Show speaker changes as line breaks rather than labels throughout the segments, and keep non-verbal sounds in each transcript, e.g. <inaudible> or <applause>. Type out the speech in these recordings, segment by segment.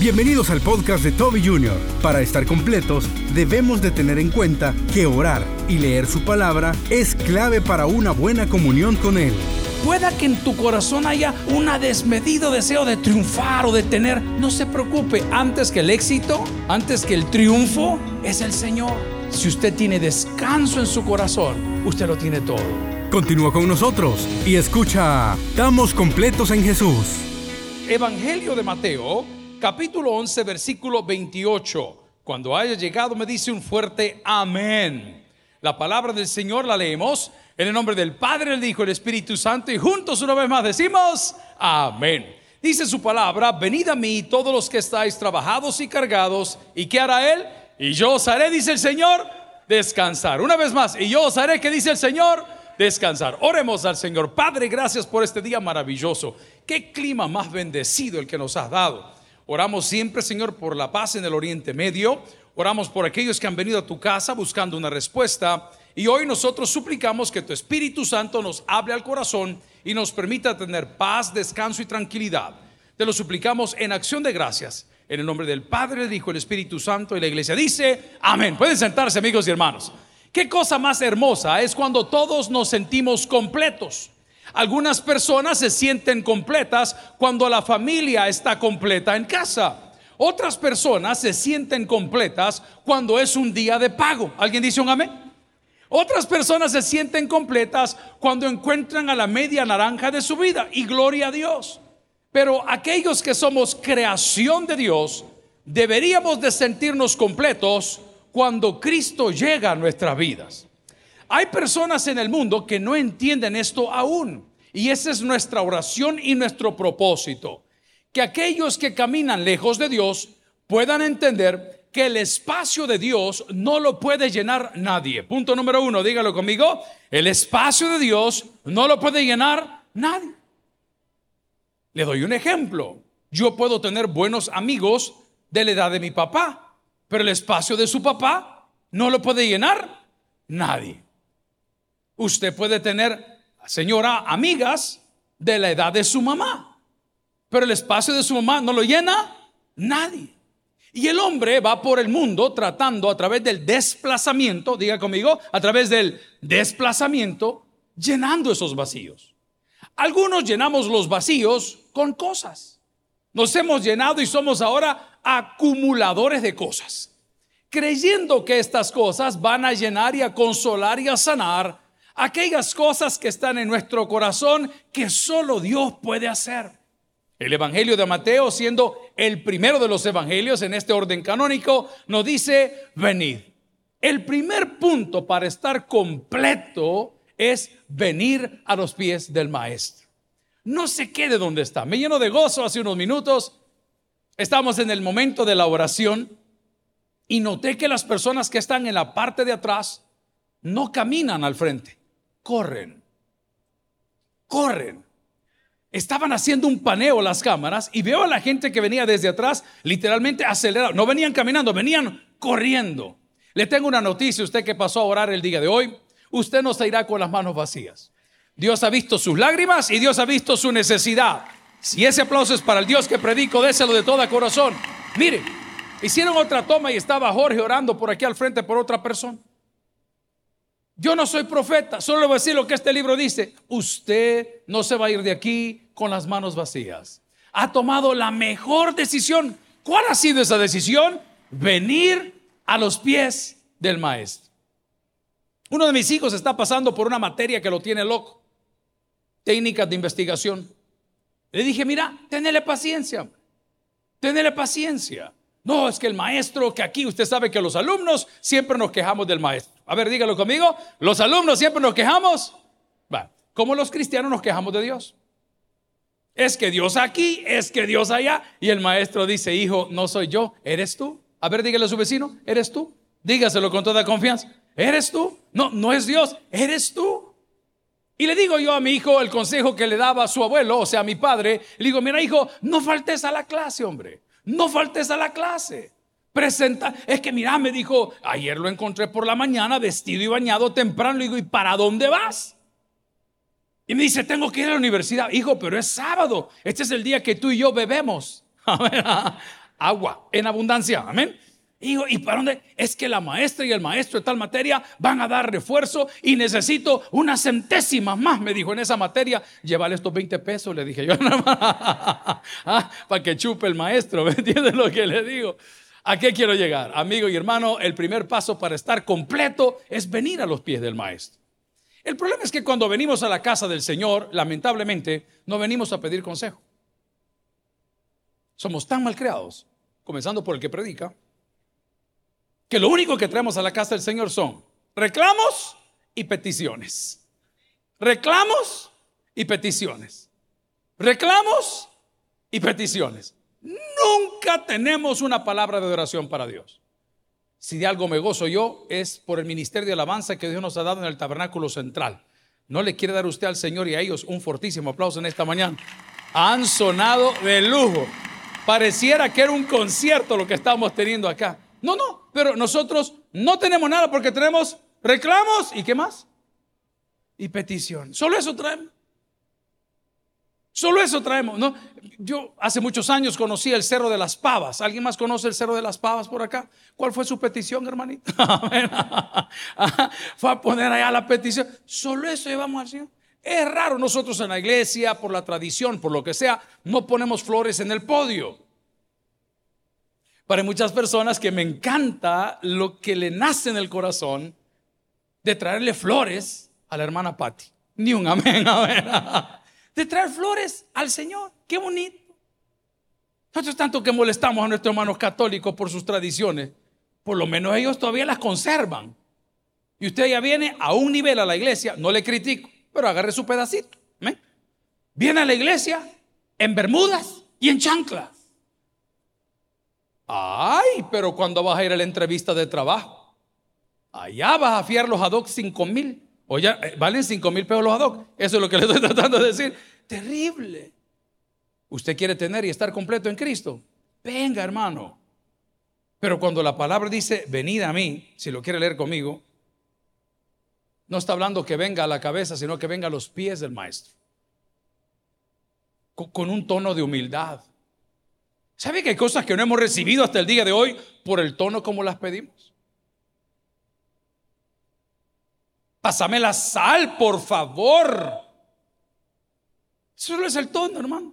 Bienvenidos al podcast de Toby Jr. Para estar completos, debemos de tener en cuenta que orar y leer su palabra es clave para una buena comunión con Él.
Pueda que en tu corazón haya un desmedido deseo de triunfar o de tener, no se preocupe, antes que el éxito, antes que el triunfo, es el Señor. Si usted tiene descanso en su corazón, usted lo tiene todo.
Continúa con nosotros y escucha, estamos completos en Jesús.
Evangelio de Mateo, capítulo 11, versículo 28. Cuando haya llegado me dice un fuerte amén. La palabra del Señor la leemos en el nombre del Padre, el Hijo el Espíritu Santo y juntos una vez más decimos amén. Dice su palabra, venid a mí todos los que estáis trabajados y cargados, ¿y qué hará Él? Y yo os haré, dice el Señor, descansar. Una vez más, y yo os haré, que dice el Señor? Descansar. Oremos al Señor. Padre, gracias por este día maravilloso. Qué clima más bendecido el que nos has dado. Oramos siempre, Señor, por la paz en el Oriente Medio. Oramos por aquellos que han venido a tu casa buscando una respuesta. Y hoy nosotros suplicamos que tu Espíritu Santo nos hable al corazón y nos permita tener paz, descanso y tranquilidad. Te lo suplicamos en acción de gracias. En el nombre del Padre, del Hijo, el Espíritu Santo y la iglesia dice, amén. Pueden sentarse amigos y hermanos. Qué cosa más hermosa es cuando todos nos sentimos completos. Algunas personas se sienten completas cuando la familia está completa en casa. Otras personas se sienten completas cuando es un día de pago. ¿Alguien dice un amén? Otras personas se sienten completas cuando encuentran a la media naranja de su vida y gloria a Dios. Pero aquellos que somos creación de Dios, deberíamos de sentirnos completos cuando Cristo llega a nuestras vidas. Hay personas en el mundo que no entienden esto aún. Y esa es nuestra oración y nuestro propósito. Que aquellos que caminan lejos de Dios puedan entender que el espacio de Dios no lo puede llenar nadie. Punto número uno, dígalo conmigo. El espacio de Dios no lo puede llenar nadie. Le doy un ejemplo. Yo puedo tener buenos amigos de la edad de mi papá, pero el espacio de su papá no lo puede llenar nadie. Usted puede tener, señora, amigas de la edad de su mamá, pero el espacio de su mamá no lo llena nadie. Y el hombre va por el mundo tratando a través del desplazamiento, diga conmigo, a través del desplazamiento, llenando esos vacíos. Algunos llenamos los vacíos con cosas. Nos hemos llenado y somos ahora acumuladores de cosas, creyendo que estas cosas van a llenar y a consolar y a sanar aquellas cosas que están en nuestro corazón que solo Dios puede hacer. El Evangelio de Mateo, siendo el primero de los evangelios en este orden canónico, nos dice, venid. El primer punto para estar completo es venir a los pies del Maestro. No se quede donde está. Me lleno de gozo hace unos minutos. Estamos en el momento de la oración y noté que las personas que están en la parte de atrás no caminan al frente, corren. Corren estaban haciendo un paneo las cámaras y veo a la gente que venía desde atrás literalmente acelerado. No venían caminando, venían corriendo. Le tengo una noticia, usted que pasó a orar el día de hoy, usted no se irá con las manos vacías. Dios ha visto sus lágrimas y Dios ha visto su necesidad. Si ese aplauso es para el Dios que predico, déselo de todo corazón. Mire, hicieron otra toma y estaba Jorge orando por aquí al frente por otra persona. Yo no soy profeta, solo le voy a decir lo que este libro dice. Usted no se va a ir de aquí con las manos vacías. Ha tomado la mejor decisión. ¿Cuál ha sido esa decisión? Venir a los pies del maestro. Uno de mis hijos está pasando por una materia que lo tiene loco. Técnicas de investigación. Le dije, mira, tenele paciencia. Tenele paciencia. No, es que el maestro, que aquí usted sabe que los alumnos siempre nos quejamos del maestro. A ver, dígalo conmigo. Los alumnos siempre nos quejamos. Va, como los cristianos nos quejamos de Dios. Es que Dios aquí, es que Dios allá. Y el maestro dice, hijo, no soy yo, eres tú. A ver, dígale a su vecino, eres tú. Dígaselo con toda confianza. ¿Eres tú? No, no es Dios, eres tú. Y le digo yo a mi hijo el consejo que le daba a su abuelo, o sea, a mi padre. Le digo, mira, hijo, no faltes a la clase, hombre. No faltes a la clase. Presenta, es que mira, me dijo, ayer lo encontré por la mañana vestido y bañado temprano. Le digo, ¿y para dónde vas? Y me dice, tengo que ir a la universidad. Hijo, pero es sábado. Este es el día que tú y yo bebemos. <laughs> agua en abundancia. Amén. Y ¿y para dónde? Es que la maestra y el maestro de tal materia van a dar refuerzo y necesito una centésima más, me dijo en esa materia. Llévale estos 20 pesos, le dije yo, <laughs> <laughs> ah, para que chupe el maestro, ¿me entiendes lo que le digo? ¿A qué quiero llegar? Amigo y hermano, el primer paso para estar completo es venir a los pies del maestro. El problema es que cuando venimos a la casa del Señor, lamentablemente, no venimos a pedir consejo. Somos tan mal creados, comenzando por el que predica, que lo único que traemos a la casa del Señor son reclamos y peticiones. Reclamos y peticiones. Reclamos y peticiones. Nunca tenemos una palabra de oración para Dios. Si de algo me gozo yo es por el ministerio de alabanza que Dios nos ha dado en el tabernáculo central. ¿No le quiere dar usted al Señor y a ellos un fortísimo aplauso en esta mañana? Han sonado de lujo. Pareciera que era un concierto lo que estamos teniendo acá. No, no, pero nosotros no tenemos nada porque tenemos reclamos y qué más? Y petición. Solo eso traemos. Solo eso traemos. ¿no? Yo hace muchos años conocí el Cerro de las Pavas. ¿Alguien más conoce el Cerro de las Pavas por acá? ¿Cuál fue su petición, hermanito? <laughs> fue a poner allá la petición. Solo eso llevamos al. Es raro nosotros en la iglesia, por la tradición, por lo que sea, no ponemos flores en el podio. Para muchas personas que me encanta lo que le nace en el corazón de traerle flores a la hermana Patty. Ni un amén, amén. <laughs> De traer flores al Señor. Qué bonito. Nosotros tanto que molestamos a nuestros hermanos católicos por sus tradiciones, por lo menos ellos todavía las conservan. Y usted ya viene a un nivel a la iglesia, no le critico, pero agarre su pedacito. Viene a la iglesia en bermudas y en chanclas. Ay, pero cuando vas a ir a la entrevista de trabajo, allá vas a fiar los ad hoc 5 mil. O ya, eh, valen 5 mil pesos los ad hoc. Eso es lo que le estoy <laughs> tratando de decir. Terrible. Usted quiere tener y estar completo en Cristo. Venga, hermano. Pero cuando la palabra dice, venid a mí, si lo quiere leer conmigo, no está hablando que venga a la cabeza, sino que venga a los pies del maestro. Con un tono de humildad. ¿Sabe que hay cosas que no hemos recibido hasta el día de hoy por el tono como las pedimos? Pásame la sal, por favor. Solo es el tono, hermano.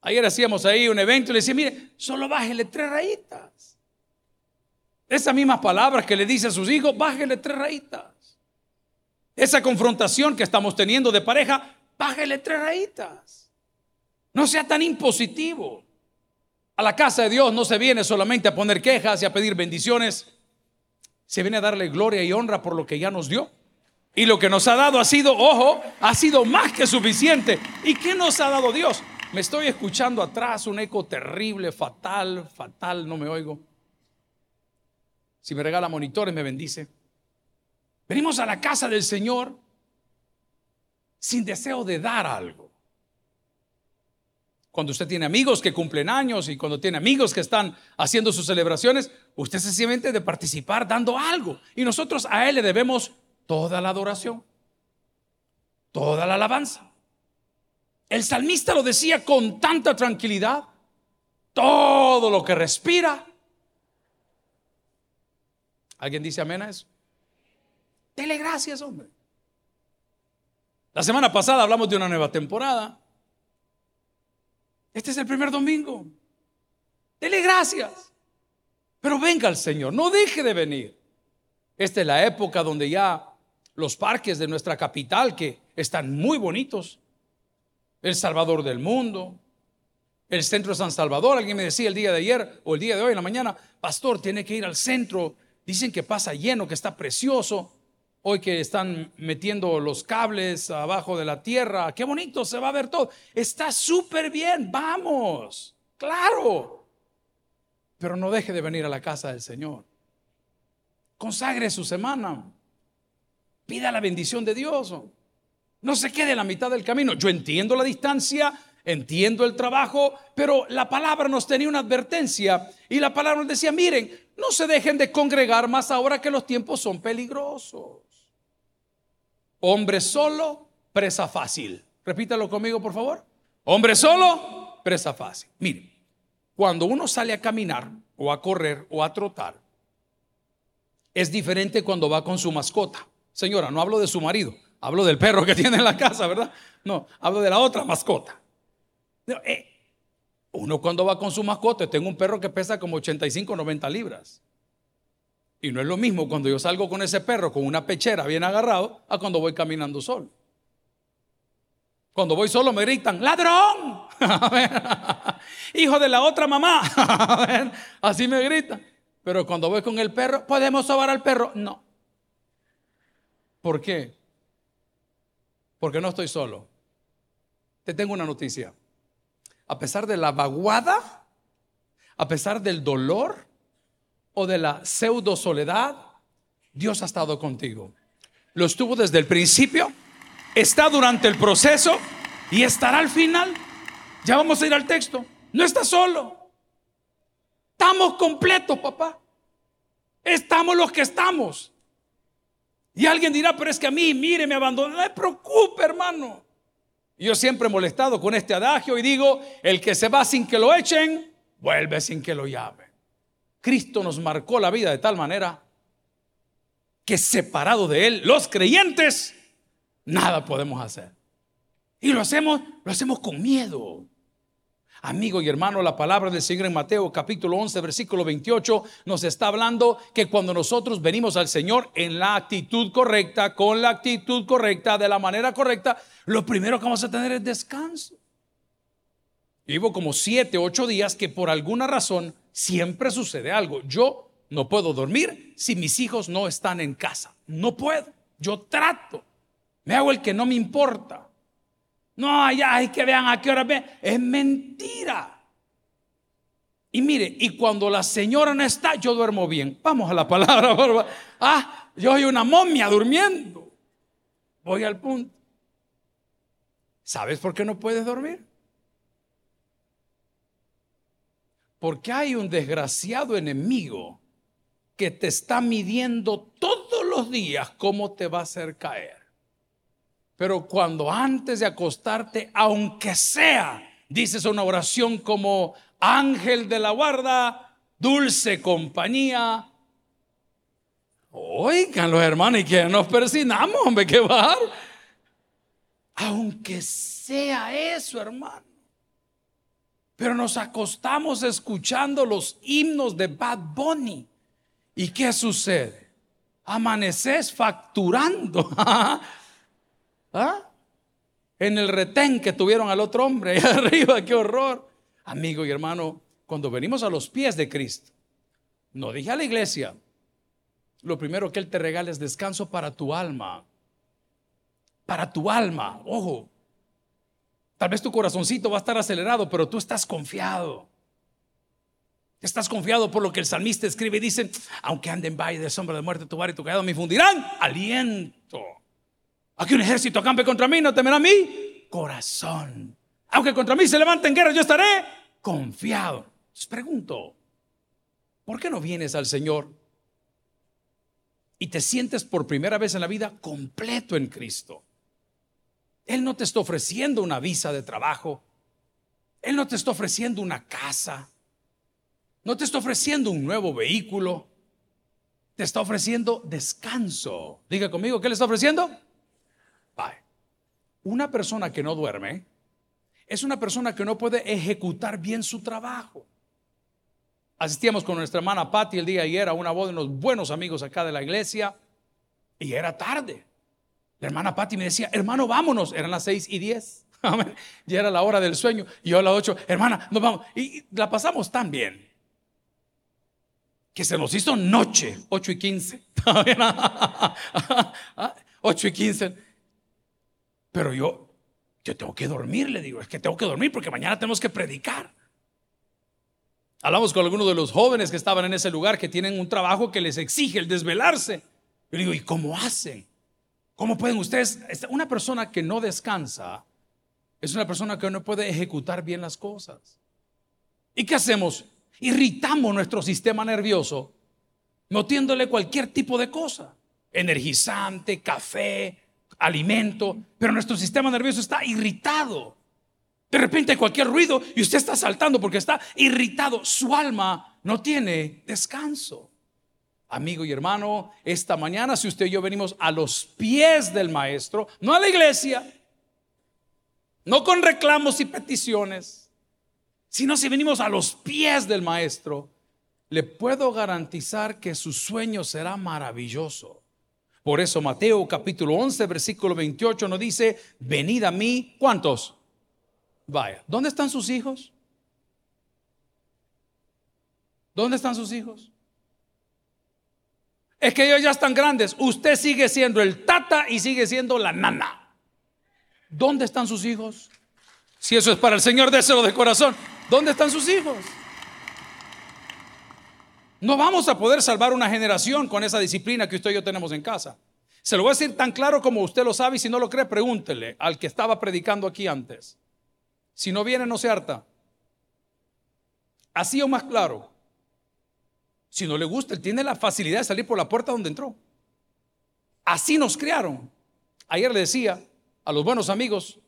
Ayer hacíamos ahí un evento y le decía, mire, solo bájele tres rayitas. Esas mismas palabras que le dice a sus hijos, bájele tres rayitas. Esa confrontación que estamos teniendo de pareja, bájele tres rayitas. No sea tan impositivo. A la casa de Dios no se viene solamente a poner quejas y a pedir bendiciones. Se viene a darle gloria y honra por lo que ya nos dio. Y lo que nos ha dado ha sido, ojo, ha sido más que suficiente. ¿Y qué nos ha dado Dios? Me estoy escuchando atrás un eco terrible, fatal, fatal, no me oigo. Si me regala monitores, me bendice. Venimos a la casa del Señor sin deseo de dar algo. Cuando usted tiene amigos que cumplen años y cuando tiene amigos que están haciendo sus celebraciones, usted se siente de participar dando algo. Y nosotros a Él le debemos toda la adoración, toda la alabanza. El salmista lo decía con tanta tranquilidad. Todo lo que respira. ¿Alguien dice amén a eso? Dele gracias, hombre. La semana pasada hablamos de una nueva temporada. Este es el primer domingo. Dele gracias. Pero venga al Señor, no deje de venir. Esta es la época donde ya los parques de nuestra capital, que están muy bonitos, el Salvador del mundo, el centro de San Salvador, alguien me decía el día de ayer o el día de hoy en la mañana, pastor, tiene que ir al centro, dicen que pasa lleno, que está precioso. Hoy que están metiendo los cables abajo de la tierra, qué bonito, se va a ver todo. Está súper bien, vamos, claro. Pero no deje de venir a la casa del Señor. Consagre su semana. Pida la bendición de Dios. No se quede en la mitad del camino. Yo entiendo la distancia, entiendo el trabajo, pero la palabra nos tenía una advertencia y la palabra nos decía, miren, no se dejen de congregar más ahora que los tiempos son peligrosos. Hombre solo, presa fácil. Repítalo conmigo, por favor. Hombre solo, presa fácil. Miren, Cuando uno sale a caminar o a correr o a trotar, es diferente cuando va con su mascota. Señora, no hablo de su marido, hablo del perro que <laughs> tiene en la casa, ¿verdad? No, hablo de la otra mascota. Eh, uno cuando va con su mascota, tengo un perro que pesa como 85, 90 libras. Y no es lo mismo cuando yo salgo con ese perro con una pechera bien agarrado a cuando voy caminando solo. Cuando voy solo me gritan, ladrón, <laughs> <laughs> hijo de la otra mamá. <laughs> Así me gritan. Pero cuando voy con el perro, ¿podemos sobar al perro? No. ¿Por qué? Porque no estoy solo. Te tengo una noticia. A pesar de la vaguada, a pesar del dolor o de la pseudo soledad, Dios ha estado contigo. Lo estuvo desde el principio, está durante el proceso y estará al final. Ya vamos a ir al texto. No está solo. Estamos completos, papá. Estamos los que estamos. Y alguien dirá, pero es que a mí, mire, me abandonó. No me preocupe, hermano. Yo siempre he molestado con este adagio y digo, el que se va sin que lo echen, vuelve sin que lo llamen. Cristo nos marcó la vida de tal manera que separado de Él, los creyentes, nada podemos hacer. Y lo hacemos, lo hacemos con miedo. Amigo y hermano, la palabra del Señor en Mateo capítulo 11, versículo 28 nos está hablando que cuando nosotros venimos al Señor en la actitud correcta, con la actitud correcta, de la manera correcta, lo primero que vamos a tener es descanso. Vivo como siete, ocho días que por alguna razón siempre sucede algo. Yo no puedo dormir si mis hijos no están en casa. No puedo. Yo trato. Me hago el que no me importa. No, ya hay que vean a qué hora ven. Es mentira. Y mire, y cuando la señora no está, yo duermo bien. Vamos a la palabra, Ah, yo soy una momia durmiendo. Voy al punto. ¿Sabes por qué no puedes dormir? Porque hay un desgraciado enemigo que te está midiendo todos los días cómo te va a hacer caer. Pero cuando antes de acostarte, aunque sea, dices una oración como ángel de la guarda, dulce compañía. Oigan los hermanos, y que nos persinamos, hombre, que va. Aunque sea eso, hermano. Pero nos acostamos escuchando los himnos de Bad Bunny. ¿Y qué sucede? Amaneces facturando. <laughs> ¿Ah? En el retén que tuvieron al otro hombre ahí <laughs> arriba, qué horror. Amigo y hermano, cuando venimos a los pies de Cristo, no dije a la iglesia, lo primero que Él te regala es descanso para tu alma. Para tu alma, ojo. Tal vez tu corazoncito va a estar acelerado, pero tú estás confiado. Estás confiado por lo que el salmista escribe y dice, aunque anden en valle de sombra de muerte, tu bar y tu callado me fundirán aliento. Aquí un ejército acampe contra mí, no temerá mi corazón. Aunque contra mí se levanten guerra, yo estaré confiado. Les pregunto, ¿por qué no vienes al Señor y te sientes por primera vez en la vida completo en Cristo? Él no te está ofreciendo una visa de trabajo. Él no te está ofreciendo una casa. No te está ofreciendo un nuevo vehículo. Te está ofreciendo descanso. Diga conmigo, ¿qué le está ofreciendo? Una persona que no duerme es una persona que no puede ejecutar bien su trabajo. Asistíamos con nuestra hermana Patty el día de ayer a una boda de unos buenos amigos acá de la iglesia y era tarde. La hermana Patty me decía, hermano, vámonos. Eran las seis y diez. <laughs> Ya era la hora del sueño. Y yo a las ocho, hermana, nos vamos. Y la pasamos tan bien que se nos hizo noche, ocho y quince. <laughs> <laughs> Ocho y quince. Pero yo, yo tengo que dormir, le digo, es que tengo que dormir porque mañana tenemos que predicar. Hablamos con algunos de los jóvenes que estaban en ese lugar que tienen un trabajo que les exige el desvelarse. Yo digo, ¿y cómo hacen? ¿Cómo pueden ustedes? Una persona que no descansa es una persona que no puede ejecutar bien las cosas. ¿Y qué hacemos? Irritamos nuestro sistema nervioso metiéndole cualquier tipo de cosa. Energizante, café, alimento, pero nuestro sistema nervioso está irritado. De repente cualquier ruido y usted está saltando porque está irritado. Su alma no tiene descanso. Amigo y hermano, esta mañana si usted y yo venimos a los pies del maestro, no a la iglesia, no con reclamos y peticiones, sino si venimos a los pies del maestro, le puedo garantizar que su sueño será maravilloso. Por eso Mateo capítulo 11, versículo 28 nos dice, venid a mí, ¿cuántos? Vaya, ¿dónde están sus hijos? ¿Dónde están sus hijos? Es que ellos ya están grandes. Usted sigue siendo el tata y sigue siendo la nana. ¿Dónde están sus hijos? Si eso es para el Señor, déselo de corazón. ¿Dónde están sus hijos? No vamos a poder salvar una generación con esa disciplina que usted y yo tenemos en casa. Se lo voy a decir tan claro como usted lo sabe y si no lo cree, pregúntele al que estaba predicando aquí antes. Si no viene, no se harta. Así o más claro. Si no le gusta, él tiene la facilidad de salir por la puerta donde entró. Así nos criaron. Ayer le decía a los buenos amigos,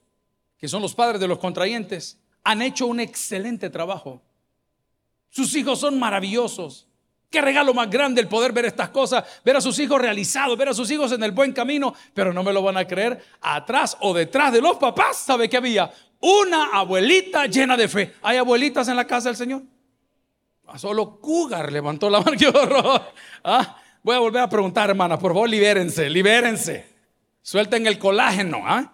que son los padres de los contrayentes, han hecho un excelente trabajo. Sus hijos son maravillosos. Qué regalo más grande el poder ver estas cosas, ver a sus hijos realizados, ver a sus hijos en el buen camino, pero no me lo van a creer. Atrás o detrás de los papás, ¿sabe que había? Una abuelita llena de fe. ¿Hay abuelitas en la casa del Señor? Solo Cougar levantó la mano. <laughs> ¡Qué horror! ¿Ah? Voy a volver a preguntar, hermana, por favor, libérense, libérense. Suelten el colágeno. ¿ah?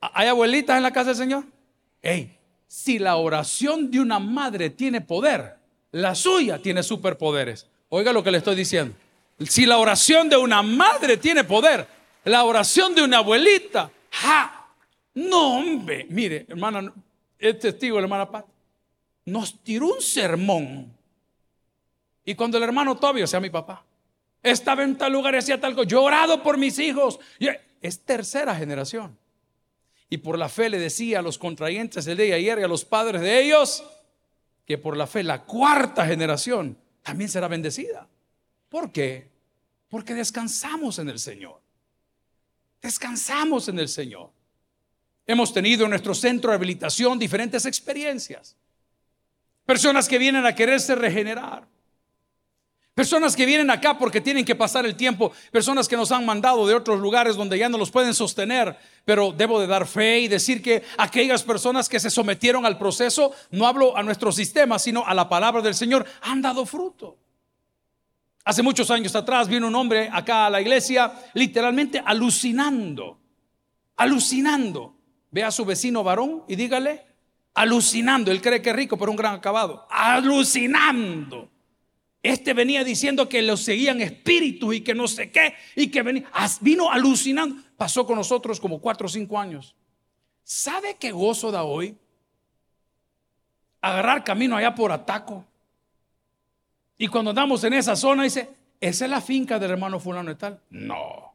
¿Hay abuelitas en la casa del Señor? Hey, si la oración de una madre tiene poder, la suya tiene superpoderes. Oiga lo que le estoy diciendo. Si la oración de una madre tiene poder, la oración de una abuelita, ¡ja! No, hombre. Mire, hermana, es testigo, hermana Pat, nos tiró un sermón. Y cuando el hermano Tobio, o sea, mi papá, estaba en tal lugar y hacía tal cosa, yo orado por mis hijos. Es tercera generación. Y por la fe le decía a los contrayentes el día de ayer y a los padres de ellos, que por la fe la cuarta generación también será bendecida. ¿Por qué? Porque descansamos en el Señor. Descansamos en el Señor. Hemos tenido en nuestro centro de habilitación diferentes experiencias. Personas que vienen a quererse regenerar. Personas que vienen acá porque tienen que pasar el tiempo, personas que nos han mandado de otros lugares donde ya no los pueden sostener, pero debo de dar fe y decir que aquellas personas que se sometieron al proceso, no hablo a nuestro sistema, sino a la palabra del Señor, han dado fruto. Hace muchos años atrás vino un hombre acá a la iglesia literalmente alucinando, alucinando. Ve a su vecino varón y dígale, alucinando, él cree que es rico, pero un gran acabado, alucinando este venía diciendo que lo seguían espíritus y que no sé qué, y que venía, vino alucinando. Pasó con nosotros como cuatro o cinco años. ¿Sabe qué gozo da hoy? Agarrar camino allá por Ataco. Y cuando andamos en esa zona, dice, ¿esa es la finca del hermano fulano y tal? No.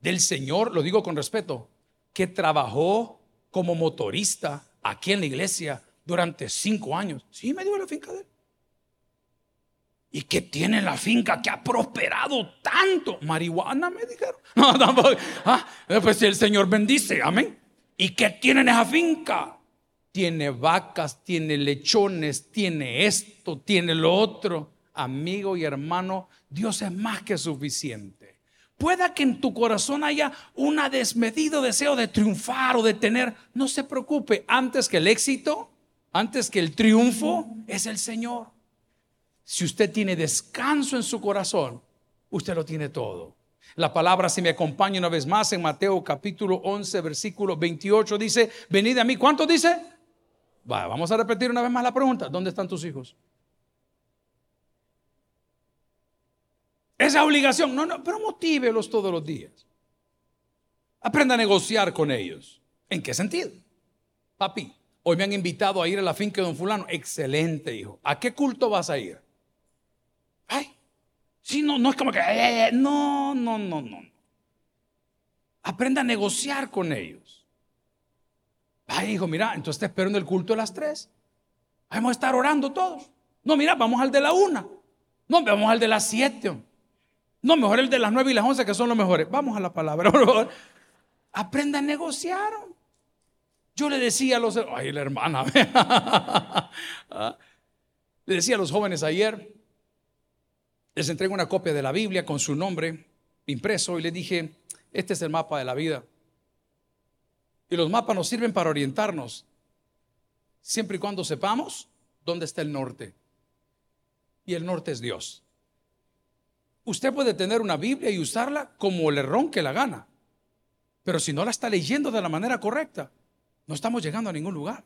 Del Señor, lo digo con respeto, que trabajó como motorista aquí en la iglesia durante cinco años. Sí, me dio la finca de él. ¿Y qué tiene la finca que ha prosperado tanto? Marihuana, me dijeron. <laughs> Ah, pues el Señor bendice, amén. ¿Y qué tiene en esa finca? Tiene vacas, tiene lechones, tiene esto, tiene lo otro. Amigo y hermano, Dios es más que suficiente. Pueda que en tu corazón haya un desmedido deseo de triunfar o de tener, no se preocupe, antes que el éxito, antes que el triunfo, es el Señor. Si usted tiene descanso en su corazón, usted lo tiene todo. La palabra, si me acompaña una vez más en Mateo capítulo 11, versículo 28, dice, venid a mí. ¿Cuánto dice? Va, vamos a repetir una vez más la pregunta. ¿Dónde están tus hijos? Esa obligación, no, no, pero motívelos todos los días. Aprenda a negociar con ellos. ¿En qué sentido? Papi, hoy me han invitado a ir a la finca de don fulano. Excelente, hijo. ¿A qué culto vas a ir? Ay, sí, no, no es como que, no, no, no, no. Aprenda a negociar con ellos. Ay, hijo, mira, entonces te espero en el culto de las tres. Vamos a estar orando todos. No, mira, vamos al de la una. No, vamos al de las siete. No, mejor el de las nueve y las once que son los mejores. Vamos a la palabra, <laughs> por favor. Aprenda a negociar. Yo le decía a los, ay, la hermana, <laughs> ¿Ah? le decía a los jóvenes ayer, les entrego una copia de la Biblia con su nombre impreso y le dije, este es el mapa de la vida. Y los mapas nos sirven para orientarnos, siempre y cuando sepamos dónde está el norte. Y el norte es Dios. Usted puede tener una Biblia y usarla como le ronque la gana, pero si no la está leyendo de la manera correcta, no estamos llegando a ningún lugar.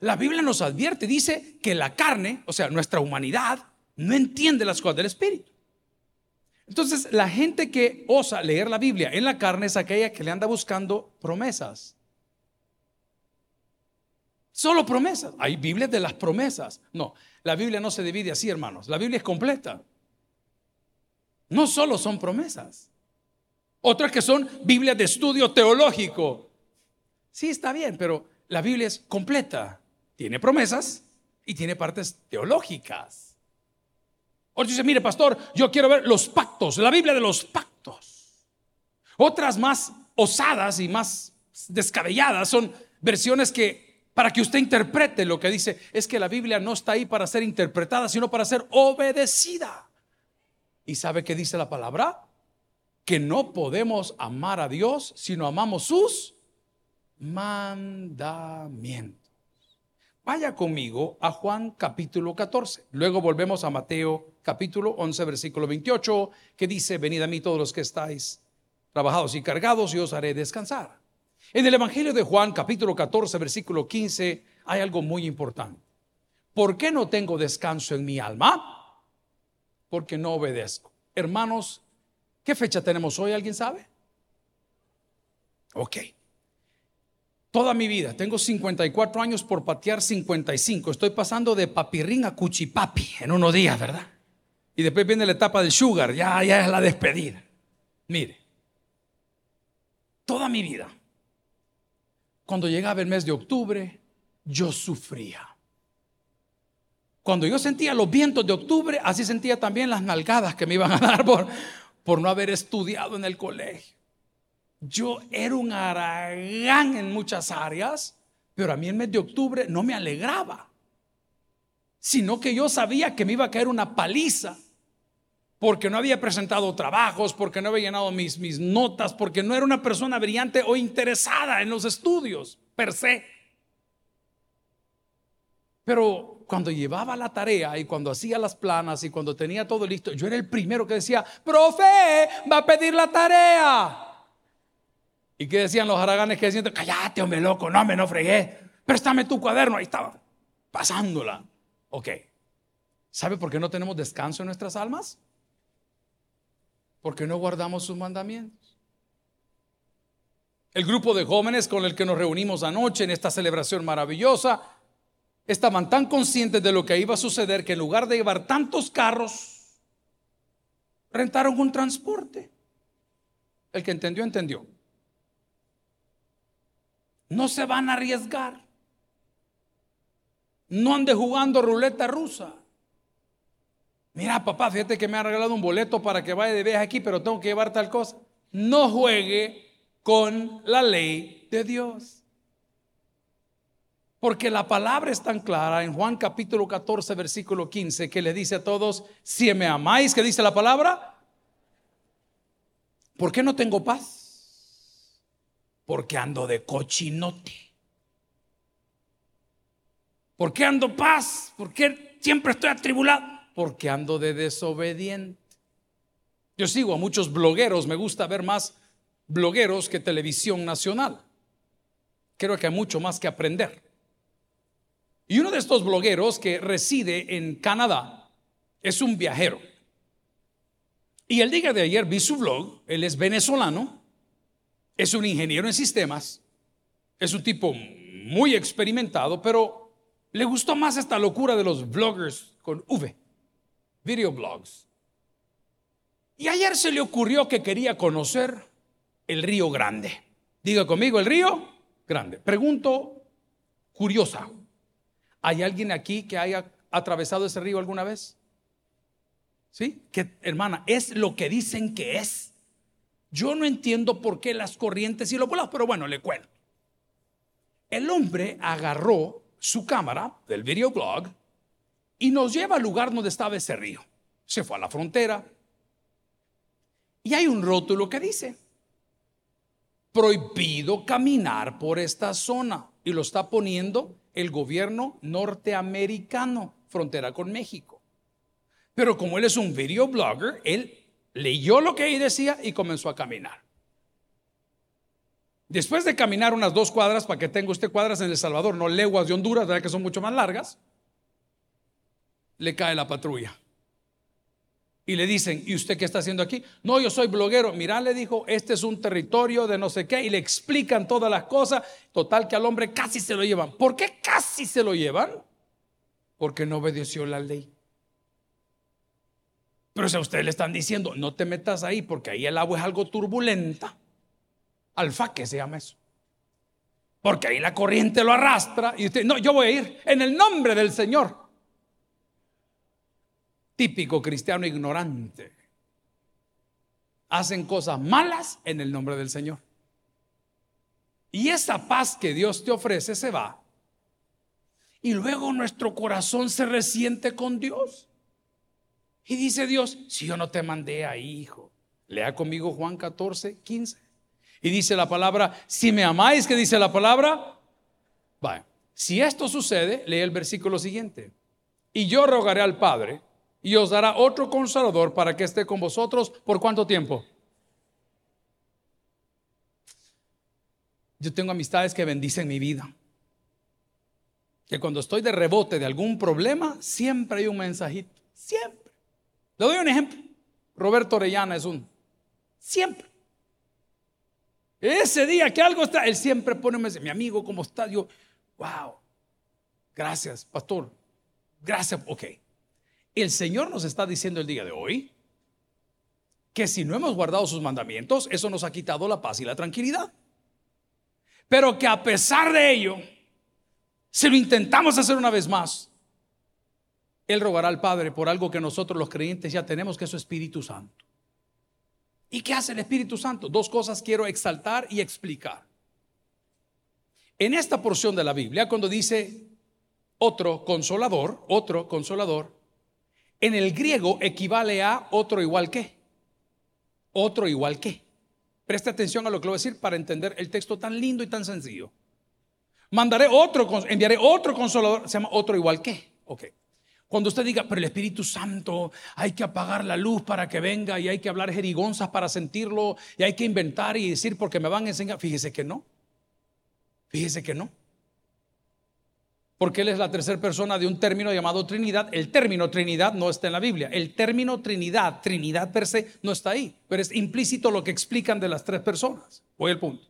La Biblia nos advierte, dice que la carne, o sea, nuestra humanidad, no entiende las cosas del Espíritu. Entonces, la gente que osa leer la Biblia en la carne es aquella que le anda buscando promesas. Solo promesas. Hay Biblias de las promesas. No, la Biblia no se divide así, hermanos. La Biblia es completa. No solo son promesas. Otras que son Biblias de estudio teológico. Sí, está bien, pero la Biblia es completa. Tiene promesas y tiene partes teológicas. Otros dice, mire, pastor, yo quiero ver los pactos, la Biblia de los pactos. Otras más osadas y más descabelladas son versiones que para que usted interprete lo que dice, es que la Biblia no está ahí para ser interpretada, sino para ser obedecida. ¿Y sabe qué dice la palabra? Que no podemos amar a Dios si no amamos sus mandamientos. Vaya conmigo a Juan capítulo 14. Luego volvemos a Mateo capítulo 11, versículo 28, que dice, venid a mí todos los que estáis trabajados y cargados y os haré descansar. En el Evangelio de Juan capítulo 14, versículo 15, hay algo muy importante. ¿Por qué no tengo descanso en mi alma? Porque no obedezco. Hermanos, ¿qué fecha tenemos hoy? ¿Alguien sabe? Ok. Toda mi vida, tengo 54 años por patear 55. Estoy pasando de papirrín a cuchipapi en unos días, ¿verdad? Y después viene la etapa del sugar, ya, ya es la despedida. Mire, toda mi vida, cuando llegaba el mes de octubre, yo sufría. Cuando yo sentía los vientos de octubre, así sentía también las nalgadas que me iban a dar por, por no haber estudiado en el colegio. Yo era un aragán en muchas áreas, pero a mí el mes de octubre no me alegraba, sino que yo sabía que me iba a caer una paliza, porque no había presentado trabajos, porque no había llenado mis, mis notas, porque no era una persona brillante o interesada en los estudios, per se. Pero cuando llevaba la tarea y cuando hacía las planas y cuando tenía todo listo, yo era el primero que decía, profe, va a pedir la tarea. ¿Y qué decían los haraganes que decían? Cállate, hombre loco, no me no fregué. Préstame tu cuaderno, ahí estaba, pasándola. Ok. ¿Sabe por qué no tenemos descanso en nuestras almas? Porque no guardamos sus mandamientos. El grupo de jóvenes con el que nos reunimos anoche en esta celebración maravillosa estaban tan conscientes de lo que iba a suceder que en lugar de llevar tantos carros, rentaron un transporte. El que entendió, entendió no se van a arriesgar. No ande jugando ruleta rusa. Mira, papá, fíjate que me ha regalado un boleto para que vaya de viaje aquí, pero tengo que llevar tal cosa. No juegue con la ley de Dios. Porque la palabra es tan clara en Juan capítulo 14, versículo 15, que le dice a todos, si me amáis, ¿qué dice la palabra? ¿Por qué no tengo paz? Porque ando de cochinote. ¿Por qué ando paz? ¿Por qué siempre estoy atribulado? Porque ando de desobediente. Yo sigo a muchos blogueros, me gusta ver más blogueros que televisión nacional. Creo que hay mucho más que aprender. Y uno de estos blogueros que reside en Canadá es un viajero. Y el día de ayer vi su blog, él es venezolano, es un ingeniero en sistemas, es un tipo muy experimentado, pero le gustó más esta locura de los vloggers con V, video blogs. Y ayer se le ocurrió que quería conocer el río Grande. Diga conmigo, el río Grande. Pregunto curiosa, ¿hay alguien aquí que haya atravesado ese río alguna vez? ¿Sí? Que hermana, es lo que dicen que es. Yo no entiendo por qué las corrientes y los vuelos, pero bueno, le cuento. El hombre agarró su cámara del videoblog y nos lleva al lugar donde estaba ese río. Se fue a la frontera y hay un rótulo que dice, prohibido caminar por esta zona. Y lo está poniendo el gobierno norteamericano, frontera con México. Pero como él es un videoblogger, él leyó lo que ahí decía y comenzó a caminar. Después de caminar unas dos cuadras, para que tenga usted cuadras en El Salvador, no leguas de Honduras, que son mucho más largas, le cae la patrulla. Y le dicen, ¿y usted qué está haciendo aquí? No, yo soy bloguero. Mira, le dijo, este es un territorio de no sé qué. Y le explican todas las cosas. Total que al hombre casi se lo llevan. ¿Por qué casi se lo llevan? Porque no obedeció la ley. Pero si a usted le están diciendo, no te metas ahí porque ahí el agua es algo turbulenta. Alfa, ¿qué se llama eso? Porque ahí la corriente lo arrastra y usted, no, yo voy a ir en el nombre del Señor. Típico cristiano ignorante. Hacen cosas malas en el nombre del Señor. Y esa paz que Dios te ofrece se va. Y luego nuestro corazón se resiente con Dios. Y dice Dios, si yo no te mandé ahí, hijo. Lea conmigo Juan 14, 15. Y dice la palabra, si me amáis, ¿qué dice la palabra? Vaya, si esto sucede, lee el versículo siguiente. Y yo rogaré al Padre y os dará otro consolador para que esté con vosotros por cuánto tiempo. Yo tengo amistades que bendicen mi vida. Que cuando estoy de rebote de algún problema, siempre hay un mensajito. Siempre. Le doy un ejemplo. Roberto Orellana es un. Siempre. Ese día que algo está, él siempre pone un mensaje, mi amigo, ¿cómo está? Yo, wow, gracias, pastor, gracias, ok. El Señor nos está diciendo el día de hoy que si no hemos guardado sus mandamientos, eso nos ha quitado la paz y la tranquilidad. Pero que a pesar de ello, si lo intentamos hacer una vez más, Él rogará al Padre por algo que nosotros los creyentes ya tenemos, que es su Espíritu Santo. ¿Y qué hace el Espíritu Santo? Dos cosas quiero exaltar y explicar. En esta porción de la Biblia, cuando dice otro consolador, otro consolador, en el griego equivale a otro igual que. Otro igual que. Preste atención a lo que voy a decir para entender el texto tan lindo y tan sencillo. Mandaré otro, enviaré otro consolador, se llama otro igual que. Ok. Cuando usted diga, pero el Espíritu Santo, hay que apagar la luz para que venga y hay que hablar jerigonzas para sentirlo y hay que inventar y decir porque me van a enseñar. Fíjese que no. Fíjese que no. Porque Él es la tercera persona de un término llamado Trinidad. El término Trinidad no está en la Biblia. El término Trinidad, Trinidad per se, no está ahí. Pero es implícito lo que explican de las tres personas. Voy al punto.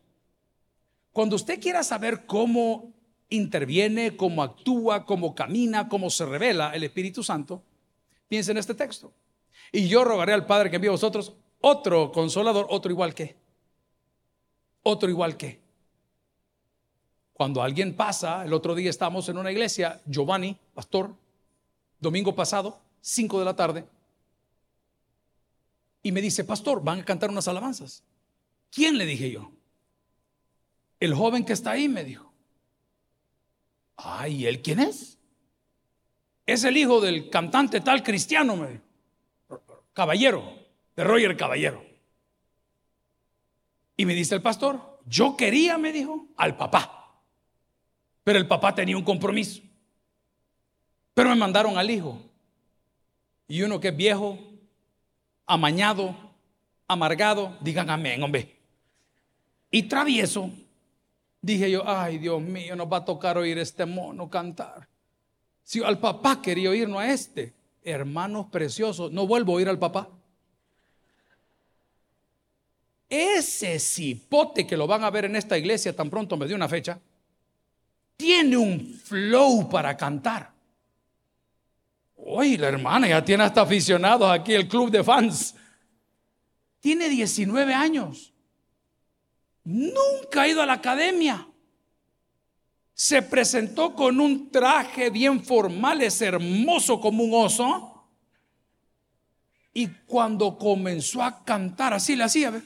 Cuando usted quiera saber cómo interviene, cómo actúa, cómo camina, cómo se revela el Espíritu Santo, piensa en este texto. Y yo rogaré al Padre que envíe a vosotros otro consolador, otro igual que. Otro igual que. Cuando alguien pasa, el otro día estábamos en una iglesia, Giovanni, pastor, domingo pasado, 5 de la tarde, y me dice, pastor, van a cantar unas alabanzas. ¿Quién le dije yo? El joven que está ahí me dijo. Ay, ¿él quién es? Es el hijo del cantante tal cristiano, me Caballero, de Roger Caballero. Y me dice el pastor, yo quería, me dijo, al papá. Pero el papá tenía un compromiso. Pero me mandaron al hijo. Y uno que es viejo, amañado, amargado, digan amén, hombre. Y travieso, Dije yo, ay Dios mío, nos va a tocar oír este mono cantar. Si al papá quería oírnos a este, hermanos preciosos, no vuelvo a oír al papá. Ese cipote que lo van a ver en esta iglesia tan pronto me dio una fecha, tiene un flow para cantar. Uy, la hermana ya tiene hasta aficionados aquí, el club de fans. Tiene 19 años. Nunca ha ido a la academia. Se presentó con un traje bien formal, es hermoso como un oso. Y cuando comenzó a cantar, así le hacía.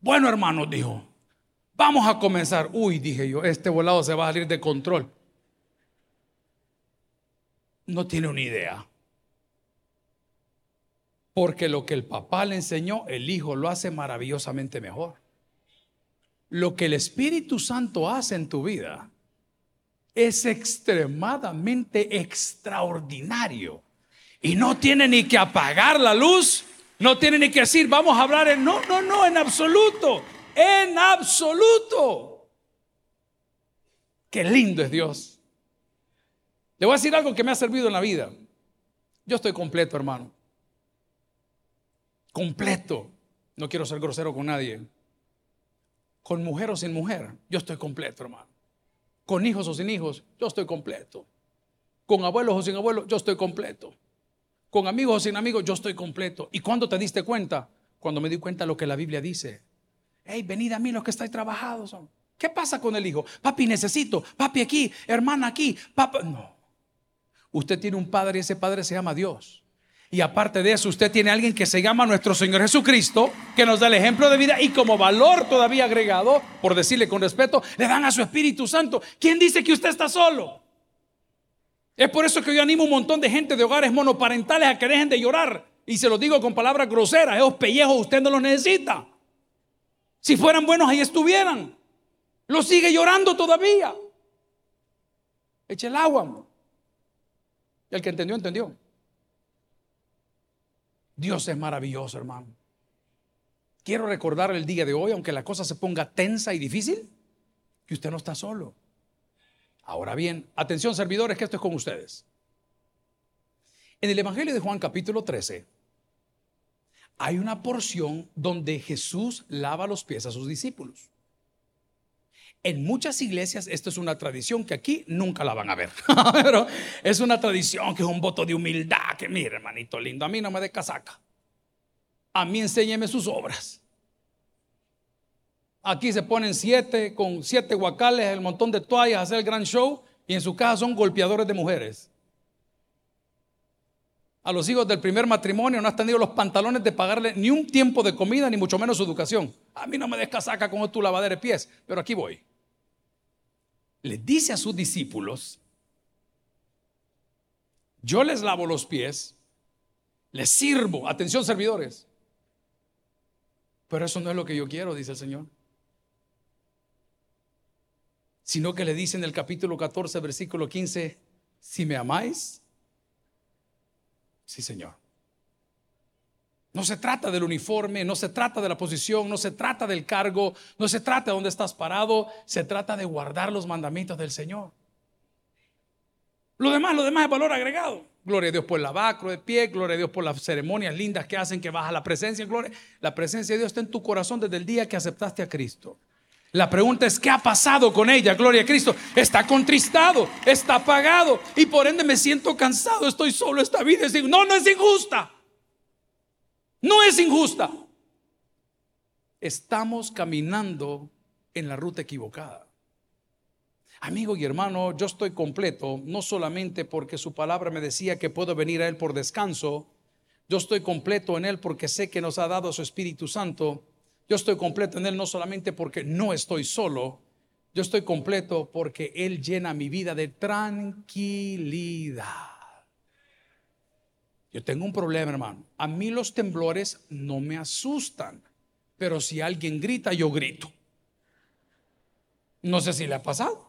Bueno, hermano, dijo, Vamos a comenzar. Uy, dije yo, este volado se va a salir de control. No tiene una idea. Porque lo que el papá le enseñó, el hijo lo hace maravillosamente mejor. Lo que el Espíritu Santo hace en tu vida es extremadamente extraordinario. Y no tiene ni que apagar la luz, no tiene ni que decir, vamos a hablar en... No, no, no, en absoluto, en absoluto. Qué lindo es Dios. Le voy a decir algo que me ha servido en la vida. Yo estoy completo, hermano. Completo. No quiero ser grosero con nadie. Con mujer o sin mujer, yo estoy completo, hermano. Con hijos o sin hijos, yo estoy completo. Con abuelos o sin abuelos, yo estoy completo. Con amigos o sin amigos, yo estoy completo. ¿Y cuándo te diste cuenta? Cuando me di cuenta de lo que la Biblia dice. Hey, venid a mí los que estáis trabajados. ¿Qué pasa con el hijo? Papi, necesito. Papi aquí, hermana aquí. Papá. No. Usted tiene un padre y ese padre se llama Dios. Y aparte de eso, usted tiene alguien que se llama nuestro Señor Jesucristo, que nos da el ejemplo de vida y como valor todavía agregado, por decirle con respeto, le dan a su Espíritu Santo. ¿Quién dice que usted está solo? Es por eso que yo animo a un montón de gente de hogares monoparentales a que dejen de llorar. Y se lo digo con palabras groseras, esos pellejos usted no los necesita. Si fueran buenos, ahí estuvieran. Lo sigue llorando todavía. Eche el agua. Y el que entendió, entendió. Dios es maravilloso, hermano. Quiero recordar el día de hoy, aunque la cosa se ponga tensa y difícil, que usted no está solo. Ahora bien, atención servidores, que esto es con ustedes. En el Evangelio de Juan capítulo 13 hay una porción donde Jesús lava los pies a sus discípulos. En muchas iglesias esto es una tradición que aquí nunca la van a ver. <laughs> Es una tradición que es un voto de humildad. Que mire, hermanito lindo, a mí no me dé casaca. A mí enséñeme sus obras. Aquí se ponen siete con siete guacales, el montón de toallas, hacer el gran show y en su casa son golpeadores de mujeres. A los hijos del primer matrimonio no has tenido los pantalones de pagarle ni un tiempo de comida, ni mucho menos su educación. A mí no me des casaca con tu lavadera de pies, pero aquí voy le dice a sus discípulos, yo les lavo los pies, les sirvo, atención servidores, pero eso no es lo que yo quiero, dice el Señor. Sino que le dice en el capítulo 14, versículo 15, si me amáis, sí Señor. No se trata del uniforme, no se trata de la posición, no se trata del cargo, no se trata de dónde estás parado, se trata de guardar los mandamientos del Señor. Lo demás, lo demás es valor agregado. Gloria a Dios por el lavacro de pie, gloria a Dios por las ceremonias lindas que hacen que baja la presencia. La presencia de Dios está en tu corazón desde el día que aceptaste a Cristo. La pregunta es, ¿qué ha pasado con ella? Gloria a Cristo. Está contristado, está apagado y por ende me siento cansado, estoy solo, esta vida es No, no es injusta. No es injusta. Estamos caminando en la ruta equivocada. Amigo y hermano, yo estoy completo, no solamente porque su palabra me decía que puedo venir a Él por descanso, yo estoy completo en Él porque sé que nos ha dado su Espíritu Santo, yo estoy completo en Él no solamente porque no estoy solo, yo estoy completo porque Él llena mi vida de tranquilidad. Yo tengo un problema, hermano. A mí los temblores no me asustan, pero si alguien grita, yo grito. No sé si le ha pasado.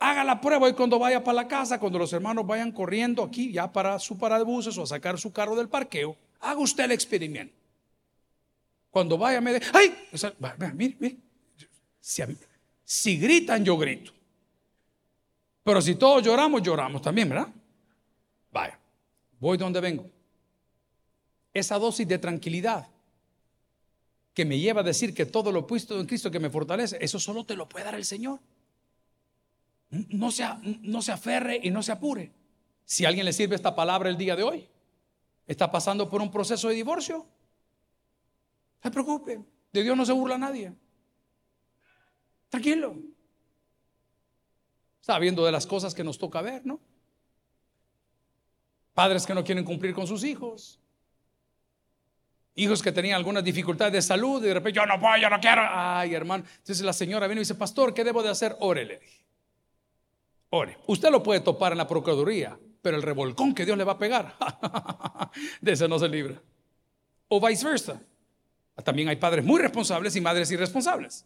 Haga la prueba y cuando vaya para la casa, cuando los hermanos vayan corriendo aquí ya para su parada de buses o a sacar su carro del parqueo, haga usted el experimento. Cuando vaya, me de, ¡ay! mire, mire. Si, si gritan, yo grito. Pero si todos lloramos, lloramos también, ¿verdad? Vaya. Voy donde vengo. Esa dosis de tranquilidad que me lleva a decir que todo lo puesto en Cristo que me fortalece, eso solo te lo puede dar el Señor. No se, no se aferre y no se apure. Si a alguien le sirve esta palabra el día de hoy, está pasando por un proceso de divorcio, no se preocupe, de Dios no se burla nadie. Tranquilo. Sabiendo de las cosas que nos toca ver, ¿no? Padres que no quieren cumplir con sus hijos. hijos que tenían algunas dificultades de salud y de repente yo no puedo, yo no quiero. Ay, hermano. Entonces la señora vino y dice, pastor, ¿qué debo de hacer? Órele. Ore. Usted lo puede topar en la procuraduría, pero el revolcón que Dios le va a pegar, <laughs> de ese no se libra. O viceversa. También hay padres muy responsables y madres irresponsables.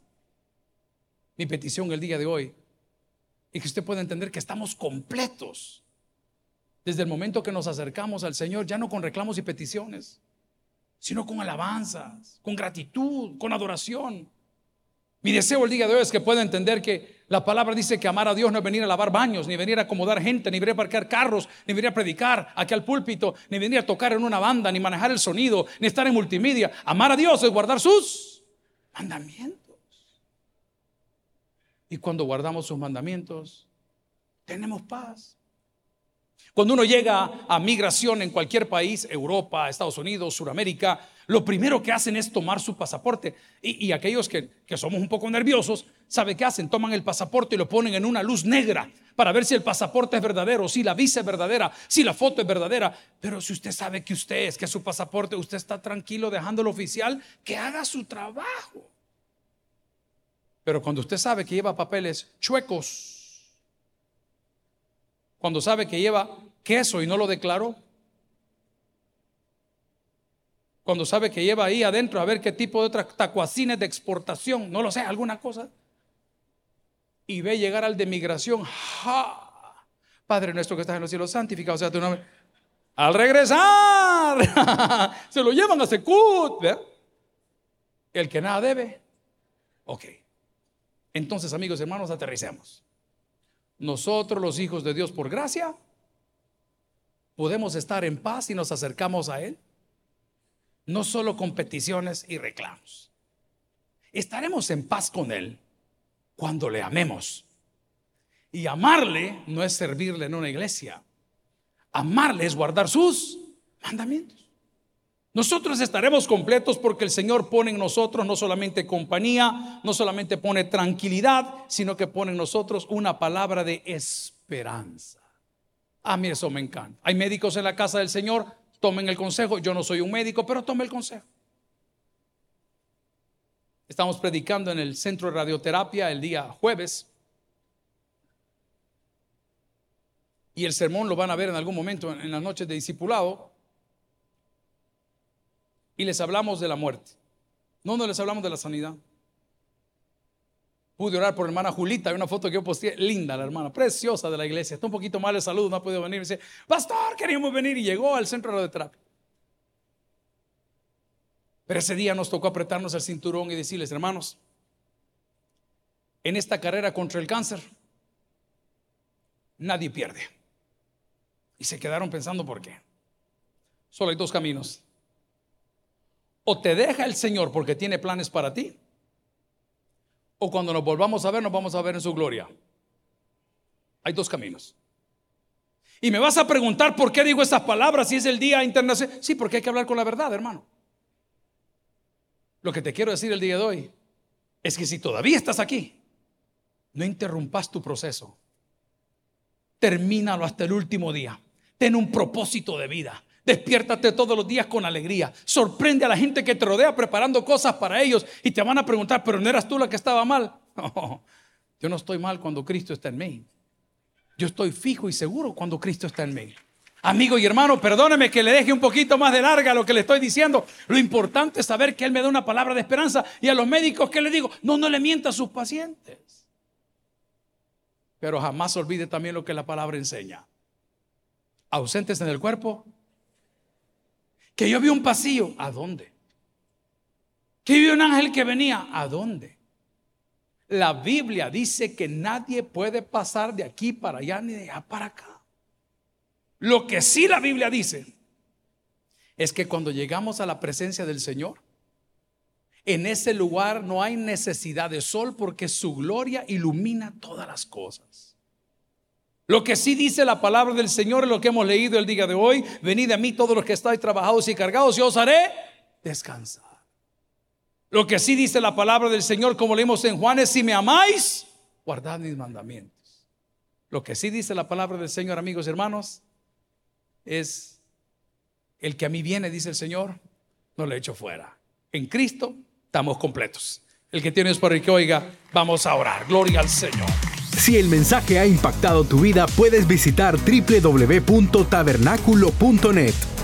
Mi petición el día de hoy es que usted pueda entender que estamos completos desde el momento que nos acercamos al Señor, ya no con reclamos y peticiones, sino con alabanzas, con gratitud, con adoración. Mi deseo el día de hoy es que pueda entender que la palabra dice que amar a Dios no es venir a lavar baños, ni venir a acomodar gente, ni venir a parquear carros, ni venir a predicar aquí al púlpito, ni venir a tocar en una banda, ni manejar el sonido, ni estar en multimedia. Amar a Dios es guardar sus mandamientos. Y cuando guardamos sus mandamientos, tenemos paz. Cuando uno llega a migración en cualquier país, Europa, Estados Unidos, Sudamérica, lo primero que hacen es tomar su pasaporte. Y, aquellos que, que, somos un poco nerviosos, ¿sabe qué hacen? Toman el pasaporte y lo ponen en una luz negra para ver si el pasaporte es verdadero, si la visa es verdadera, si la foto es verdadera. Pero si usted sabe que usted es, que su pasaporte, usted está tranquilo dejándolo oficial, que haga su trabajo. Pero cuando usted sabe que lleva papeles chuecos, cuando sabe que lleva queso y no lo declaró. Cuando sabe que lleva ahí adentro a ver qué tipo de otras tacuacines de exportación, no lo sé, alguna cosa. Y ve llegar al de migración. Padre nuestro que estás en los cielos, santificado sea tu nombre. Al regresar, <laughs> se lo llevan a Secut. El que nada debe. Ok. Entonces, amigos hermanos, aterricemos nosotros los hijos de Dios por gracia, podemos estar en paz y nos acercamos a Él. No solo con peticiones y reclamos. Estaremos en paz con Él cuando le amemos. Y amarle no es servirle en una iglesia. Amarle es guardar sus mandamientos. Nosotros estaremos completos porque el Señor pone en nosotros no solamente compañía, no solamente pone tranquilidad, sino que pone en nosotros una palabra de esperanza. A mí eso me encanta. Hay médicos en la casa del Señor, tomen el consejo. Yo no soy un médico, pero tome el consejo. Estamos predicando en el centro de radioterapia el día jueves. Y el sermón lo van a ver en algún momento en las noches de discipulado y les hablamos de la muerte. No, no les hablamos de la sanidad. Pude orar por hermana Julita, hay una foto que yo posté, linda la hermana, preciosa de la iglesia. Está un poquito mal de salud, no ha podido venir. dice, pastor, queríamos venir y llegó al centro de radioterapia. Pero ese día nos tocó apretarnos el cinturón y decirles, hermanos, en esta carrera contra el cáncer, nadie pierde. Y se quedaron pensando por qué. Solo hay dos caminos. O te deja el Señor porque tiene planes para ti. O cuando nos volvamos a ver, nos vamos a ver en su gloria. Hay dos caminos. Y me vas a preguntar por qué digo estas palabras si es el Día Internacional. Sí, porque hay que hablar con la verdad, hermano. Lo que te quiero decir el día de hoy es que si todavía estás aquí, no interrumpas tu proceso. Termínalo hasta el último día. Ten un propósito de vida. Despiértate todos los días con alegría. Sorprende a la gente que te rodea preparando cosas para ellos y te van a preguntar, pero no eras tú la que estaba mal. <laughs> yo no estoy mal cuando Cristo está en mí. Yo estoy fijo y seguro cuando Cristo está en mí. Amigo y hermano, perdóneme que le deje un poquito más de larga lo que le estoy diciendo. Lo importante es saber que Él me da una palabra de esperanza y a los médicos que le digo, no, no le mienta a sus pacientes. Pero jamás olvide también lo que la palabra enseña. Ausentes en el cuerpo, que yo vi un pasillo, ¿a dónde? Que vi un ángel que venía, ¿a dónde? La Biblia dice que nadie puede pasar de aquí para allá ni de allá para acá. Lo que sí la Biblia dice es que cuando llegamos a la presencia del Señor, en ese lugar no hay necesidad de sol porque su gloria ilumina todas las cosas. Lo que sí dice la palabra del Señor es lo que hemos leído el día de hoy. Venid a mí todos los que estáis trabajados y cargados y os haré descansar. Lo que sí dice la palabra del Señor, como leímos en Juan, es si me amáis, guardad mis mandamientos. Lo que sí dice la palabra del Señor, amigos y hermanos, es el que a mí viene, dice el Señor, no le echo fuera. En Cristo estamos completos. El que tienes por el que oiga, vamos a orar. Gloria al Señor.
Si el mensaje ha impactado tu vida, puedes visitar www.tabernaculo.net